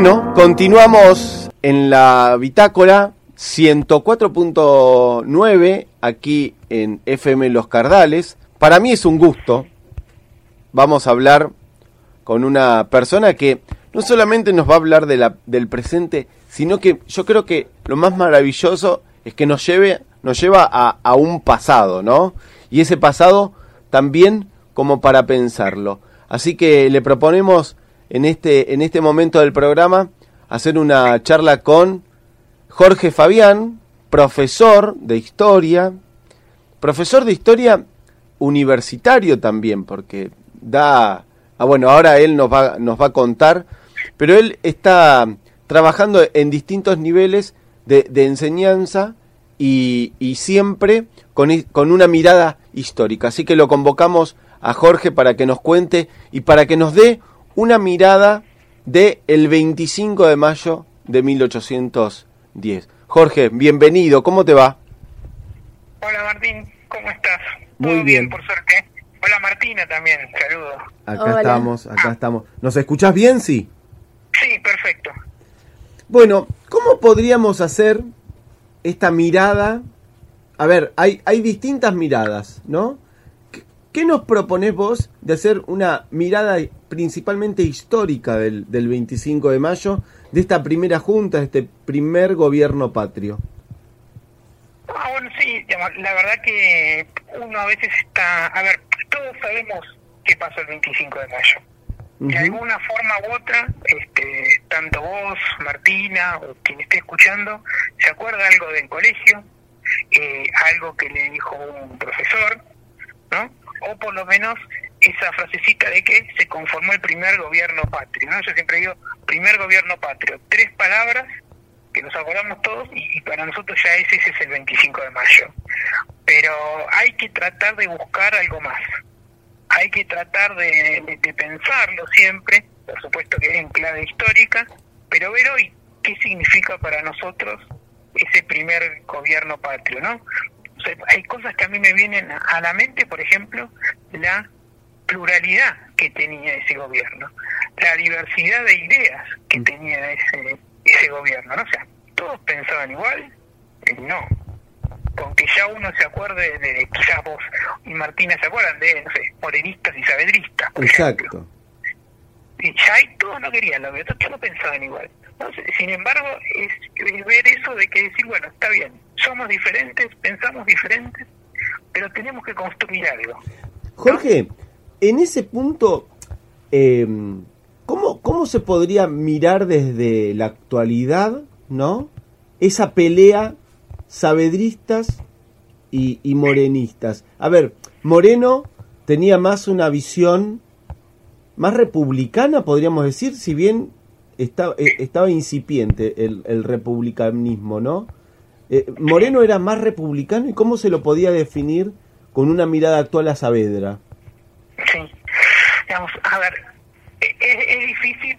Bueno, continuamos en la bitácora 104.9 aquí en FM Los Cardales. Para mí es un gusto. Vamos a hablar con una persona que no solamente nos va a hablar de la, del presente, sino que yo creo que lo más maravilloso es que nos lleve nos lleva a, a un pasado, ¿no? Y ese pasado también como para pensarlo. Así que le proponemos en este, en este momento del programa hacer una charla con Jorge Fabián, profesor de historia, profesor de historia universitario también, porque da, ah, bueno, ahora él nos va, nos va a contar, pero él está trabajando en distintos niveles de, enseñanza y, y siempre con, con una mirada histórica. Así que lo convocamos a Jorge para que nos cuente y para que nos dé una mirada de el 25 de mayo de 1810. Jorge, bienvenido, ¿cómo te va? Hola Martín, ¿cómo estás? Muy ¿Todo bien. por suerte. Hola Martina también, saludos. Acá Hola. estamos, acá estamos. ¿Nos escuchás bien? Sí. Sí, perfecto. Bueno, ¿cómo podríamos hacer esta mirada? A ver, hay, hay distintas miradas, ¿no? ¿Qué, nos proponés vos de hacer una mirada principalmente histórica del, del 25 de mayo, de esta primera junta, de este primer gobierno patrio? Ah, bueno, sí, la verdad que uno a veces está... A ver, todos sabemos qué pasó el 25 de mayo. De alguna forma u otra, este, tanto vos, Martina, o quien esté escuchando, se acuerda algo del colegio, eh, algo que le dijo un profesor, ¿no? O por lo menos esa frasecita de que se conformó el primer gobierno patrio, ¿no? Yo siempre digo, primer gobierno patrio, tres palabras que nos acordamos todos y, para nosotros ya ese, es el 25 de mayo. Pero hay que tratar de buscar algo más hay que tratar de, de- pensarlo siempre, por supuesto que en clave histórica, pero ver hoy qué significa para nosotros ese primer gobierno patrio, ¿no? O sea, hay cosas que a mí me vienen a- la mente, por ejemplo, la pluralidad que tenía ese gobierno, la diversidad de ideas que tenía ese, ese gobierno, ¿no? O sea, todos pensaban igual, Eh, no, con que ya uno se acuerde de, quizás vos y Martina se acuerdan de, no sé, morenistas y sabedristas, por ejemplo. Exacto. Y ya ahí todos no querían lo otros ya no pensaban igual. ¿no? Sin embargo, es, es ver eso de que decir, bueno, está bien, somos diferentes, pensamos diferentes, pero tenemos que construir algo. Jorge, en ese punto, eh, ¿cómo, ¿cómo se podría mirar desde la actualidad, no? Esa pelea sabedristas y, morenistas. A ver, Moreno tenía más una visión más republicana, podríamos decir, si bien está- eh, estaba incipiente el, el republicanismo, ¿no? Eh, Moreno era más republicano y cómo se lo podía definir con una mirada actual a Saavedra. Sí. Digamos, a ver, e- es, es difícil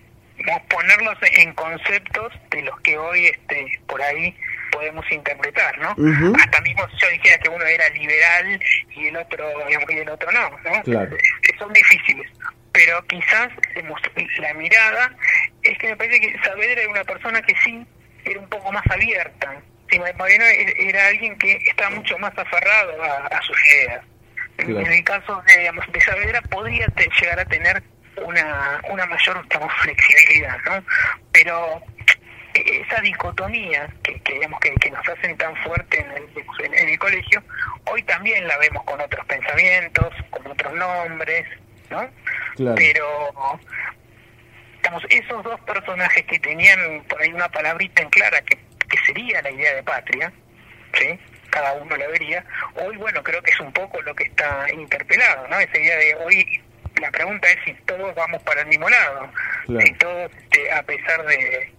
ponerlos en conceptos de los que hoy este por ahí podemos interpretar, ¿no? Hasta mismo si yo dijera que uno era liberal y el otro digamos, y el otro no, ¿no? Claro. Eh, Son difíciles. Pero quizás la mirada es que me parece que Saavedra era una persona que sí era un poco más abierta. Sí, Moreno e- era alguien que estaba mucho más aferrado a, a sus ideas. En- Claro. En el caso de, digamos, de Saavedra podría te- llegar a tener una, una mayor digamos, flexibilidad, ¿no? Pero eh, esa dicotomía que, que, digamos, que, que nos hacen tan fuerte en el, en, en el colegio, hoy también la vemos con otros pensamientos, con otros nombres, ¿no? Claro. Pero digamos, esos dos personajes que tenían por ahí una palabrita en clara que, que sería la idea de patria, ¿sí? cada uno la vería, hoy bueno creo que es un poco lo que está interpelado, ¿no? Esa idea de hoy la pregunta es si todos vamos para el mismo lado, Claro. si todos este, a pesar de,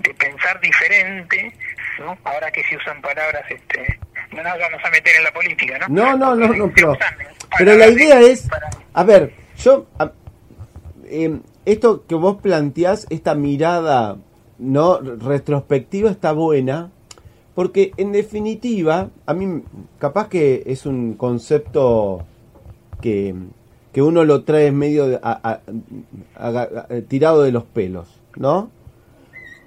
de pensar diferente, ¿no? Ahora que se usan palabras, este, no nos vamos a meter en la política, ¿no? No, no, no, pero, pero la idea de- es, a ver, yo, a- em, esto que vos planteás, esta mirada no retrospectiva está buena, porque en definitiva, a mí capaz que es un concepto que, que uno lo trae medio a- tirado de los pelos, ¿no?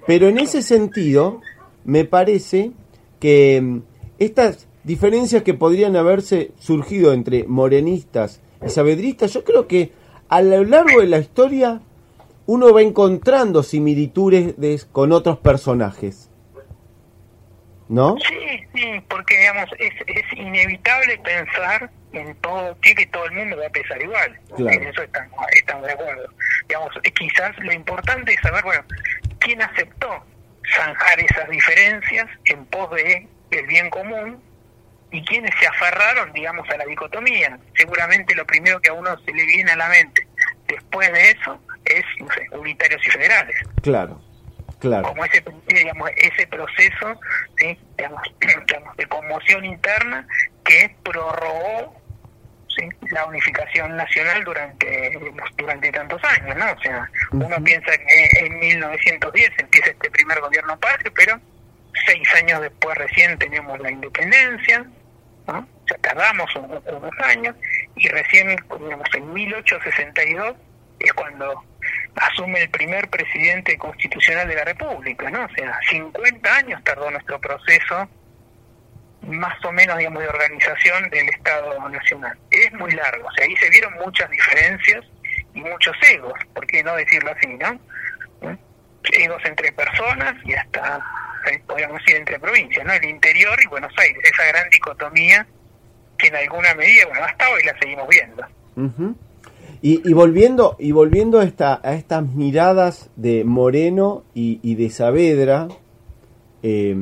Pero en ese sentido, me parece que mm, estas diferencias que podrían haberse surgido entre morenistas y sabedristas, yo creo que a lo largo de la historia uno va encontrando similitudes con otros personajes. ¿No? Sí, sí, porque digamos, es, es inevitable pensar en todo, que todo el mundo va a pesar igual. En eso estamos, estamos de acuerdo. Digamos, quizás lo importante es saber, bueno, quién aceptó zanjar esas diferencias en pos de el bien común y quiénes se aferraron, digamos, a la dicotomía. Seguramente lo primero que a uno se le viene a la mente después de eso es, no sé, unitarios y federales. Claro, claro. Como ese, digamos, ese proceso ¿sí? digamos, de conmoción interna que prorrogó ¿sí? la unificación nacional durante durante tantos años, ¿no? O sea, uno piensa que en 1910 empieza este primer gobierno patrio, pero seis años después recién tenemos la independencia, ¿no? O sea, tardamos unos, años y recién, digamos, en 1862 es cuando asume el primer presidente constitucional de la República, ¿no? O sea, 50 años tardó nuestro proceso más o menos, digamos, de organización del Estado Nacional. Es muy largo, o sea, ahí se vieron muchas diferencias y muchos egos, ¿por qué no decirlo así, no? ¿Eh? Egos entre personas y hasta, eh, podríamos decir, entre provincias, ¿no? El interior y Buenos Aires, esa gran dicotomía que en alguna medida, bueno, hasta hoy la seguimos viendo. Y, y, volviendo y volviendo a, esta, a estas miradas de Moreno y, y de Saavedra, eh,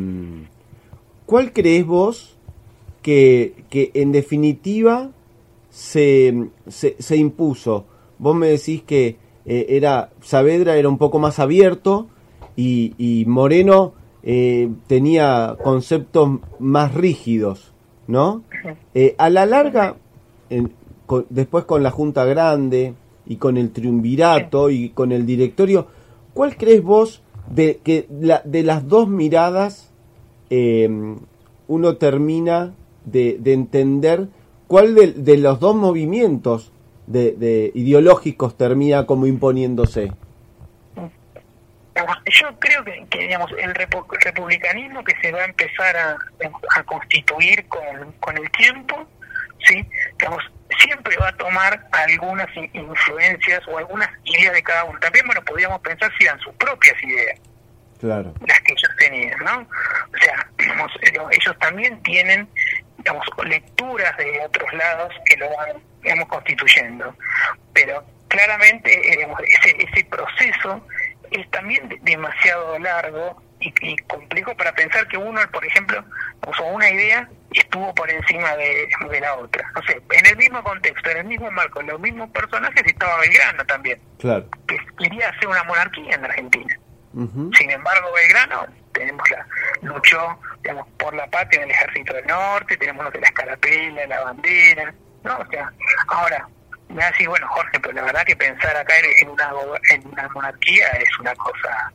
¿Cuál crees vos que, que en definitiva se, se, impuso? Vos me decís que eh, era Saavedra era un poco más abierto y, y Moreno eh, tenía conceptos más rígidos, ¿no? Eh, a la larga, después con la Junta Grande y con el triunvirato y con el directorio, ¿cuál crees vos de que la, de las dos miradas eh, uno termina de, de entender cuál de, los dos movimientos de, ideológicos termina como imponiéndose. Yo creo que, digamos el republicanismo que se va a empezar a, a constituir con, con el tiempo, sí, digamos, siempre va a tomar algunas influencias o algunas ideas de cada uno. También, bueno, podríamos pensar si eran sus propias ideas claro. las que ellos tenían, ¿no? O sea, digamos, ellos también tienen, digamos, lecturas de otros lados que lo van, digamos, constituyendo. Pero claramente, eh, digamos, ese, ese proceso es también demasiado largo y, complejo para pensar que uno, por ejemplo, puso una idea y estuvo por encima de, de, la otra. No sé, en el mismo contexto, en el mismo marco, en los mismos personajes estaba Belgrano también, claro. que quería hacer una monarquía en Argentina. Sin embargo, Belgrano tenemos la, luchó digamos, por la patria en el ejército del norte, tenemos lo que la escarapela, la bandera, ¿no? O sea, ahora, me decir, bueno, Jorge, pero la verdad que pensar acá en una, en una monarquía es una cosa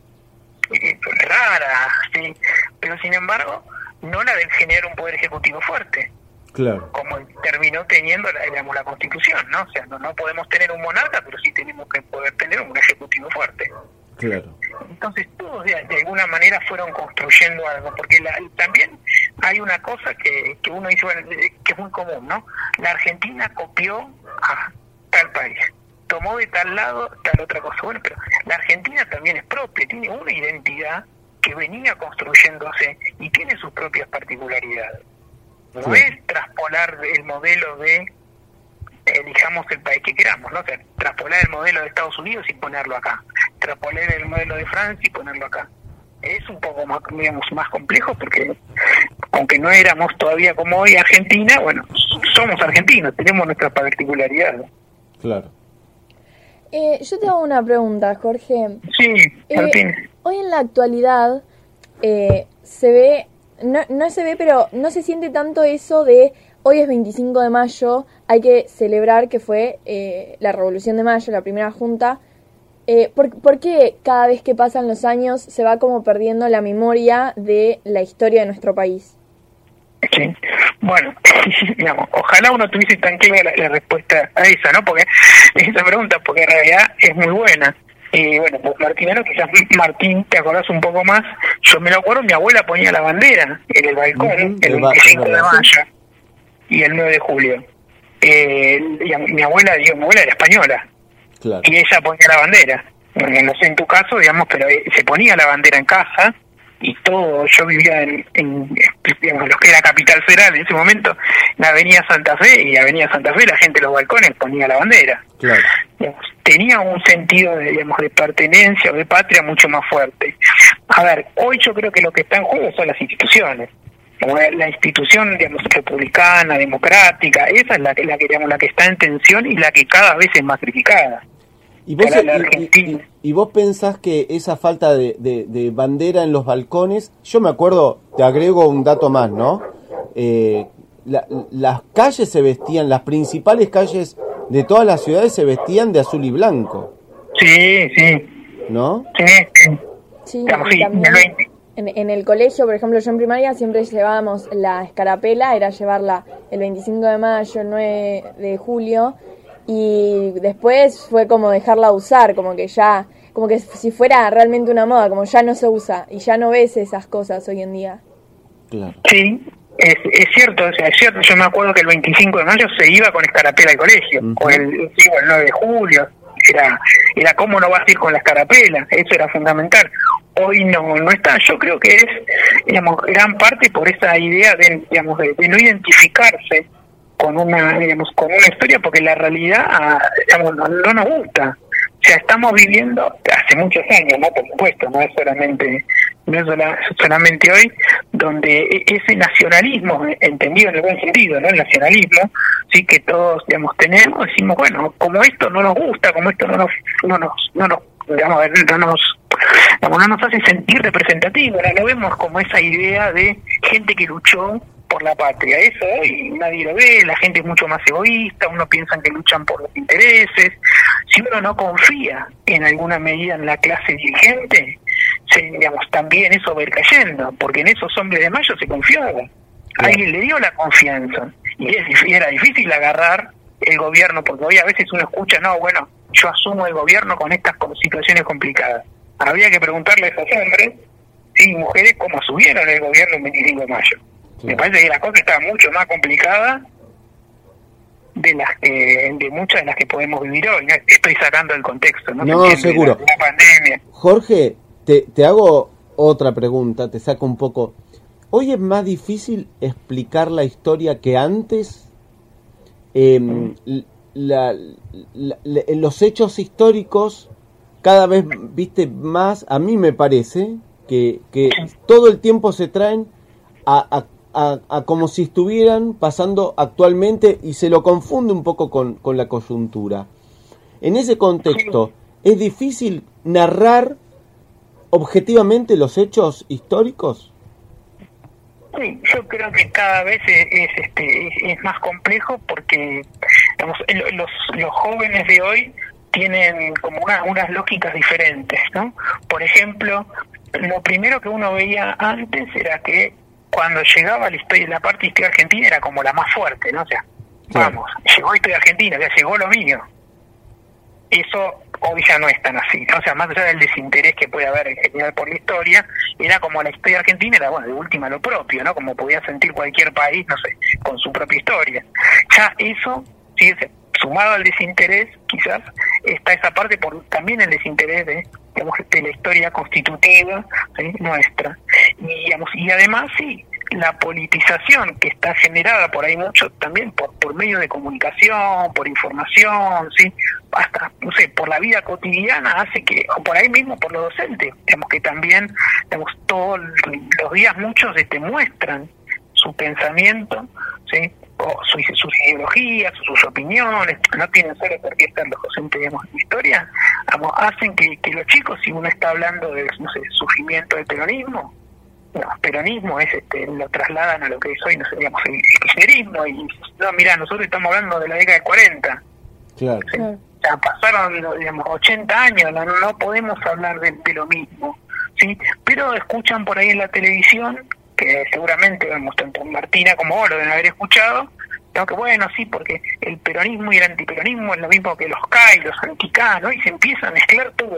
eh, rara, ¿sí? Pero sin embargo, no la de generar un poder ejecutivo fuerte. Claro. Como terminó teniendo la, digamos, la constitución, ¿no? O sea, no, no podemos tener un monarca, pero sí tenemos que poder tener un ejecutivo fuerte. Claro. Entonces todos de, alguna manera fueron construyendo algo, porque también hay una cosa que, que uno dice, bueno, que es muy común, ¿no? La Argentina copió a tal país, tomó de tal lado tal otra cosa. Bueno, pero la Argentina también es propia, tiene una identidad que venía construyéndose y tiene sus propias particularidades. No es traspolar el modelo de elijamos el país que queramos, ¿no? O sea, traspolar el modelo de Estados Unidos y ponerlo acá, traspolar el modelo de Francia y ponerlo acá. Es un poco más, digamos, más complejo porque, aunque no éramos todavía como hoy Argentina, bueno, somos argentinos, tenemos nuestras particularidades. Claro. Eh, yo te hago una pregunta, Jorge. Sí, eh, Hoy en la actualidad eh, se ve, no, no se ve, pero no se siente tanto eso de Hoy es 25 de mayo, hay que celebrar que fue eh, la Revolución de Mayo, la primera junta. Eh, ¿por, qué cada vez que pasan los años se va como perdiendo la memoria de la historia de nuestro país? Bueno, digamos, ojalá uno tuviese tan clara la, respuesta a esa, ¿no? Porque esa pregunta, porque en realidad es muy buena. Y bueno, pues martinero, quizás Martín, te acordás un poco más. Yo me lo acuerdo, mi abuela ponía la bandera en el balcón, el 25 de mayo y el 9 de julio. Eh, y mi abuela, digo, mi abuela era española. Y ella ponía la bandera. no sé en tu caso, digamos, pero eh, se ponía la bandera en casa y todo, yo vivía en, digamos, lo que era Capital Federal en ese momento, en Avenida Santa Fe, y Avenida Santa Fe la gente en los balcones ponía la bandera. tenía un sentido de, digamos, de pertenencia o de patria mucho más fuerte. A ver, hoy yo creo que lo que está en juego son las instituciones. La institución, digamos, republicana, democrática, esa es la, la, que, digamos, la que está en tensión y la que cada vez es más criticada. ¿Y vos, y, vos pensás que esa falta de, bandera en los balcones, yo me acuerdo, te agrego un dato más, ¿no? Eh, las calles se vestían, las principales calles de todas las ciudades se vestían de azul y blanco. Sí, sí. ¿No? Sí, sí. en, en, el colegio, por ejemplo, yo en primaria siempre llevábamos la escarapela, era llevarla el 25 de mayo, el 9 de julio, y después fue como dejarla usar, como que ya, como que si fuera realmente una moda, como ya no se usa y ya no ves esas cosas hoy en día. Sí, es, es cierto, es cierto, yo me acuerdo que el 25 de mayo se iba con escarapela al colegio, o el, el 9 de julio, era, era cómo no vas a ir con la escarapela, eso era fundamental. Hoy no, no está, yo creo que es, digamos, gran parte por esa idea de, digamos, de no identificarse con una digamos con una historia porque la realidad digamos, no, nos gusta. O sea estamos viviendo hace muchos años no por supuesto no es solamente no es solamente hoy donde e, ese nacionalismo entendido en el buen sentido no el nacionalismo sí que todos digamos tenemos decimos bueno como esto no nos gusta como esto no nos no nos no nos digamos no nos no nos hace sentir representativo ahora lo vemos como esa idea de gente que luchó por la patria. Eso hoy nadie lo ve, la gente es mucho más egoísta, uno piensa que luchan por los intereses. Si uno no confía en alguna medida en la clase dirigente, se, digamos, también eso va a ir cayendo, porque en esos hombres de mayo se confiaba. Alguien le dio la confianza y es, era difícil agarrar el gobierno, porque hoy a veces uno escucha, no, bueno, yo asumo el gobierno con estas situaciones complicadas. Habría que preguntarle a esos hombres y mujeres cómo asumieron el gobierno el 25 de mayo. Me parece que la cosa está mucho más complicada de las que de muchas de las que podemos vivir hoy. Estoy sacando el contexto, ¿no? No, seguro. Jorge, te, te hago otra pregunta, te saco un poco. ¿Hoy es más difícil explicar la historia que antes? Em, la, los hechos históricos cada vez, viste, más, a mí me parece que, que todo el tiempo se traen a, a a, como si estuvieran pasando actualmente y se lo confunde un poco con, con la coyuntura. En ese contexto, ¿es difícil narrar objetivamente los hechos históricos? Sí, yo creo que cada vez es, este, es más complejo porque los, los jóvenes de hoy tienen como unas lógicas diferentes, ¿no? Por ejemplo, lo primero que uno veía antes era que cuando llegaba la historia, la parte de historia argentina era como la más fuerte, ¿no? O sea, vamos, llegó historia argentina, ya llegó lo mío. Eso hoy ya no es tan así, ¿no? o sea, más allá del desinterés que puede haber en general por la historia, era como la historia argentina era, bueno, de última lo propio, ¿no? Como podía sentir cualquier país, no sé, con su propia historia. Ya eso, fíjese, sumado al desinterés, quizás, está esa parte por también el desinterés de, digamos, de la historia constitutiva nuestra. Y, digamos, y además, sí, la politización que está generada por ahí mucho también por, por medio de comunicación, por información, sí, hasta, no sé, por la vida cotidiana hace que, o por ahí mismo por los docentes, digamos que también, digamos, todos los días muchos te muestran su pensamiento, ¿sí? sus, sus ideologías, sus opiniones, no tienen solo por qué estar los docentes, digamos, en historia, hacen que, los chicos, si uno está hablando del no sé, surgimiento del peronismo, no, peronismo es este, lo trasladan a lo que es hoy, no sé, digamos, el kirchnerismo, y no, mira, nosotros estamos hablando de la década de 40. Claro. Ya pasaron, digamos, 80 años, no, no podemos hablar de, de lo mismo, ¿sí? Pero escuchan por ahí en la televisión que seguramente, vemos tanto Martina como vos lo deben haber escuchado, ¿no? que bueno, sí, porque el peronismo y el antiperonismo es lo mismo que los K y los anti-K, ¿no? Y se empieza a mezclar todo,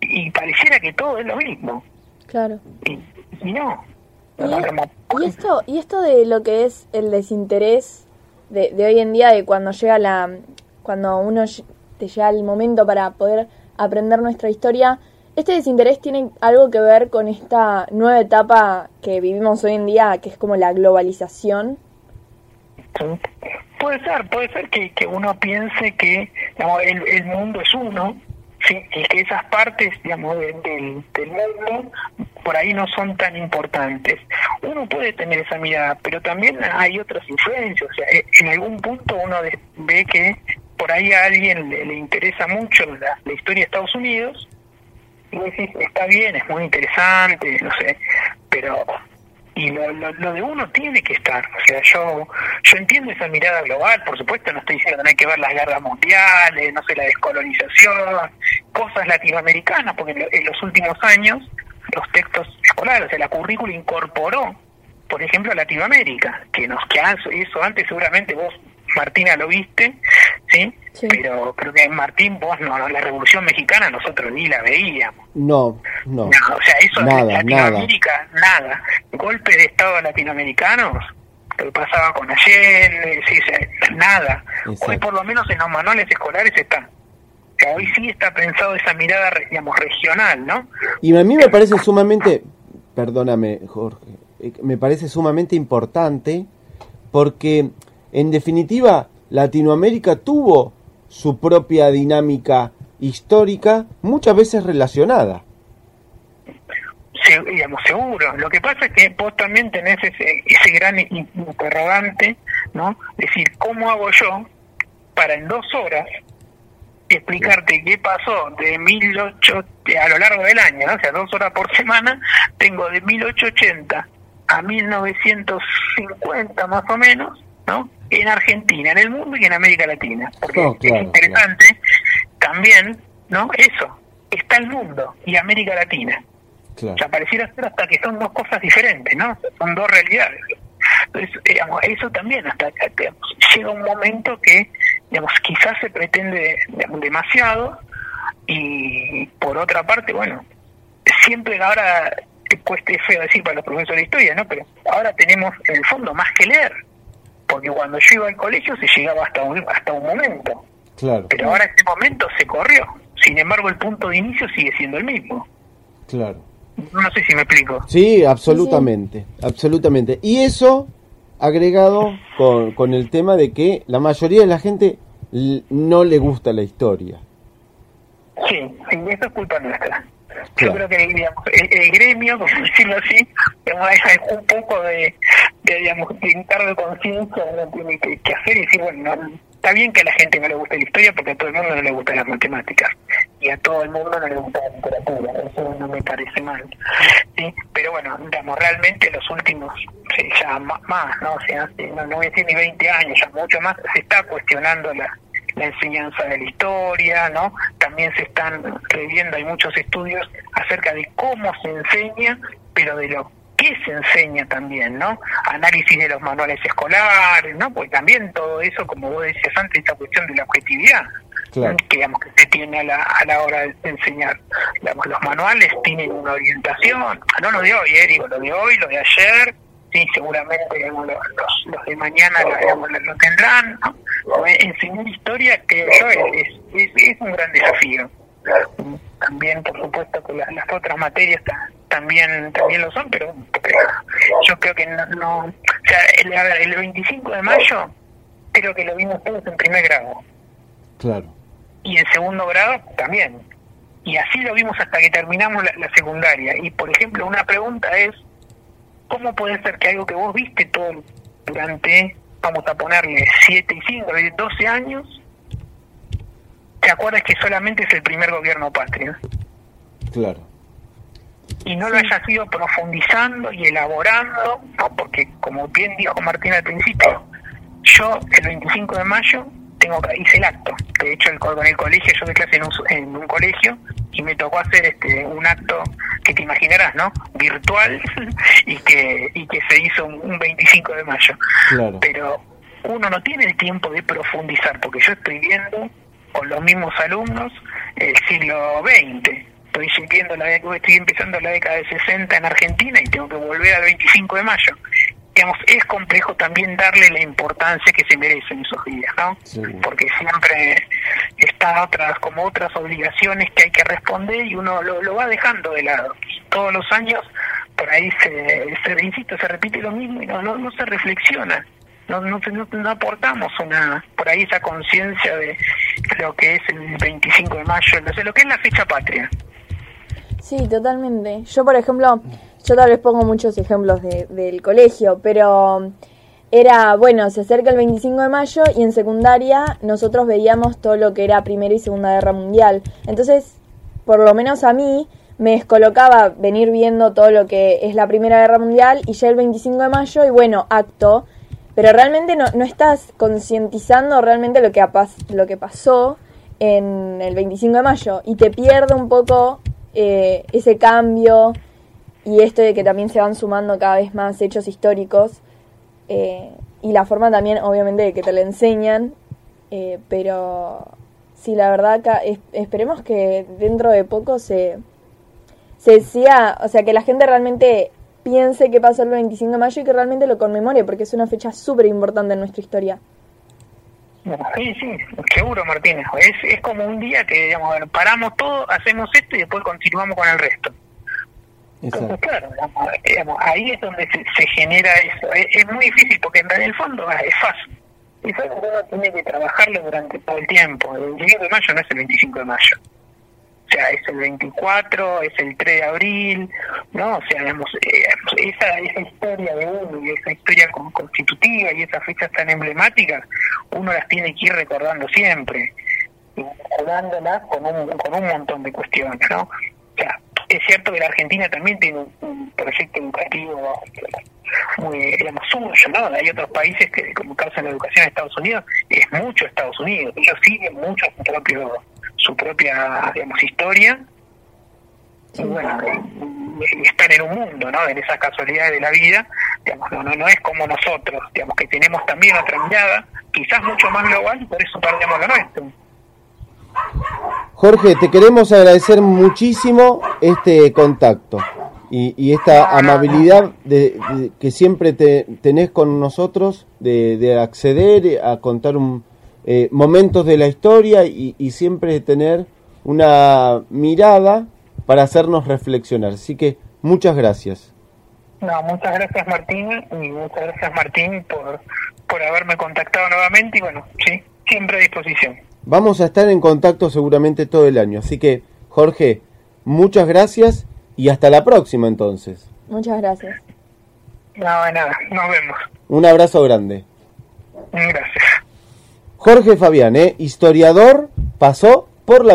Y pareciera que todo es lo mismo. Claro. Y, no. Y, esto, y esto de lo que es el desinterés de, de hoy en día, de cuando llega la, cuando uno te llega el momento para poder aprender nuestra historia, ¿este desinterés tiene algo que ver con esta nueva etapa que vivimos hoy en día, que es como la globalización? Puede ser, puede ser que, que uno piense que el, mundo es uno, y que esas partes digamos, del, mundo por ahí no son tan importantes. Uno puede tener esa mirada, pero también hay otras influencias. O sea, en algún punto uno ve que por ahí a alguien le, interesa mucho la, historia de Estados Unidos, y decís, está bien, es muy interesante, no sé, pero y lo, lo, de uno tiene que estar. O sea, yo yo entiendo esa mirada global, por supuesto, no estoy diciendo que hay que ver las guerras mundiales, no sé, la descolonización, cosas latinoamericanas, porque en, los últimos años los textos escolares, o sea, la currícula incorporó, por ejemplo, Latinoamérica, que nos que eso antes seguramente vos Martina lo viste, ¿sí? Pero creo que Martín, vos no, la Revolución Mexicana nosotros ni la veíamos. No, no. o sea, eso nada, en Latinoamérica, nada. Golpes de Estado latinoamericanos, lo que pasaba con Allende, sí, nada. Hoy por lo menos en los manuales escolares está. Hoy sí está pensado esa mirada, digamos, regional, ¿no? Y a mí me parece sumamente, perdóname Jorge, eh, me parece sumamente importante porque en definitiva, Latinoamérica tuvo su propia dinámica histórica, muchas veces relacionada. Sí, digamos, seguro. Lo que pasa es que vos también tenés ese, ese gran interrogante, ¿no? Es decir, ¿cómo hago yo para en dos horas explicarte qué pasó de 18 a lo largo del año, ¿no? o sea, dos horas por semana, tengo de 1880 a 1950 más o menos, ¿no? En Argentina, en el mundo y en América Latina. Porque oh, es interesante también, ¿no? Eso, está el mundo y América Latina. Claro. O sea, pareciera ser hasta que son dos cosas diferentes, ¿no? Son dos realidades. Entonces, digamos, eso también, hasta que llega un momento que, digamos, quizás se pretende demasiado y por otra parte, bueno, siempre ahora, cueste feo decir para los profesores de historia, ¿no? Pero ahora tenemos en el fondo más que leer porque cuando yo iba al colegio se llegaba hasta un, hasta un momento. Claro. Pero ahora ese momento se corrió. Sin embargo, el punto de inicio sigue siendo el mismo. Claro. No sé si me explico. Sí, absolutamente, absolutamente. Y eso agregado con, con el tema de que la mayoría de la gente no le gusta la historia. Sí, y eso es culpa nuestra. Yo creo que el, gremio, como decirlo así, hay un poco de, de digamos, de de conciencia, uno tiene que, hacer y decir, bueno, está bien que a la gente no le guste la historia porque a todo el mundo no le gustan las matemáticas y a todo el mundo no le gusta la literatura, eso no me parece mal. ¿sí? Pero bueno, digamos, realmente los últimos, ya más, ¿no? O sea, no, no voy a decir ni 20 años, ya mucho más, se está cuestionando la la enseñanza de la historia, ¿no? También se están reviendo, hay muchos estudios acerca de cómo se enseña, pero de lo que se enseña también, ¿no? Análisis de los manuales escolares, ¿no? Pues también todo eso, como vos decías antes, esta cuestión de la objetividad, que digamos que se tiene a la, a la hora de enseñar. Digamos, los manuales tienen una orientación, no lo de hoy, eh, digo, lo de hoy, lo de ayer, sí, seguramente los, los, de mañana lo, tendrán. Enseñar historia que es, es, es, un gran desafío. También, por supuesto, que las, otras materias también también lo son, pero, yo creo que no, o sea, el, el 25 de mayo creo que lo vimos todos en primer grado. Claro. Y en segundo grado también. Y así lo vimos hasta que terminamos la secundaria. Y, por ejemplo, una pregunta es, ¿cómo puede ser que algo que vos viste todo durante, vamos a ponerle 7 y 5, 12 años, te acuerdas que solamente es el primer gobierno patrio? Claro. Y no lo hayas ido profundizando y elaborando, ¿no? porque como bien dijo Martín al principio, yo el 25 de mayo tengo hice el acto. De hecho, el, con el colegio, yo de clase en un, en un colegio y me tocó hacer este un acto que te imaginarás, ¿no? virtual y que, y que se hizo un, 25 de mayo. Pero uno no tiene el tiempo de profundizar, porque yo estoy viendo con los mismos alumnos el siglo XX. Estoy sintiendo la estoy empezando la década de 60 en Argentina y tengo que volver al 25 de mayo es complejo también darle la importancia que se merecen esos días, ¿no? Porque siempre están otras, como otras obligaciones que hay que responder y uno lo, va dejando de lado. Todos los años por ahí se, se insisto, se repite lo mismo y no, no, se reflexiona. No, no, no, aportamos una por ahí esa conciencia de lo que es el 25 de mayo, de lo que es la fecha patria. Sí, totalmente. Yo, por ejemplo, yo tal vez pongo muchos ejemplos de, del colegio, pero era, bueno, se acerca el 25 de mayo y en secundaria nosotros veíamos todo lo que era Primera y Segunda Guerra Mundial. Entonces, por lo menos a mí, me descolocaba venir viendo todo lo que es la Primera Guerra Mundial y ya el 25 de mayo y bueno, acto, pero realmente no, no estás concientizando realmente lo que, lo que pasó en el 25 de mayo y te pierde un poco eh, ese cambio y esto de que también se van sumando cada vez más hechos históricos eh, y la forma también obviamente de que te lo enseñan, eh, pero sí, la verdad esperemos que dentro de poco se, se siga, o sea, que la gente realmente piense que pasó el 25 de mayo y que realmente lo conmemore, porque es una fecha súper importante en nuestra historia. Sí, sí, seguro, Martínez. Es, es como un día que, digamos, paramos todo, hacemos esto y después continuamos con el resto claro, digamos, ahí es donde se, genera eso. Es, muy difícil porque en el fondo es fácil. Y eso uno tiene que trabajarlo durante todo el tiempo. El 25 de mayo no es el 25 de mayo. O sea, es el 24, es el 3 de abril, ¿no? O sea, digamos, eh, esa, esa historia de uno y esa historia constitutiva y esas fechas tan emblemáticas, uno las tiene que ir recordando siempre, recordándolas con un, con un montón de cuestiones, ¿no? Es cierto que la Argentina también tiene un, proyecto educativo muy, digamos, suyo, ¿no? Hay otros países que, como causa la educación en Estados Unidos, es mucho Estados Unidos. Ellos siguen mucho su, propio, su propia, digamos, historia. Y bueno, están en un mundo, ¿no? En esas casualidades de la vida, digamos, no, no, es como nosotros, digamos, que tenemos también otra mirada, quizás mucho más global, y por eso perdemos lo nuestro. Jorge, te queremos agradecer muchísimo este contacto y, esta amabilidad de, que siempre te, tenés con nosotros de, acceder a contar un, eh, momentos de la historia y, siempre tener una mirada para hacernos reflexionar. Así que muchas gracias. No, muchas gracias Martín y muchas gracias Martín por, por haberme contactado nuevamente y bueno, sí, siempre a disposición. Vamos a estar en contacto seguramente todo el año. Así que, Jorge, muchas gracias y hasta la próxima entonces. Muchas gracias. No, nada, nos vemos. Un abrazo grande. Gracias. Jorge Fabián, ¿eh? historiador, pasó por la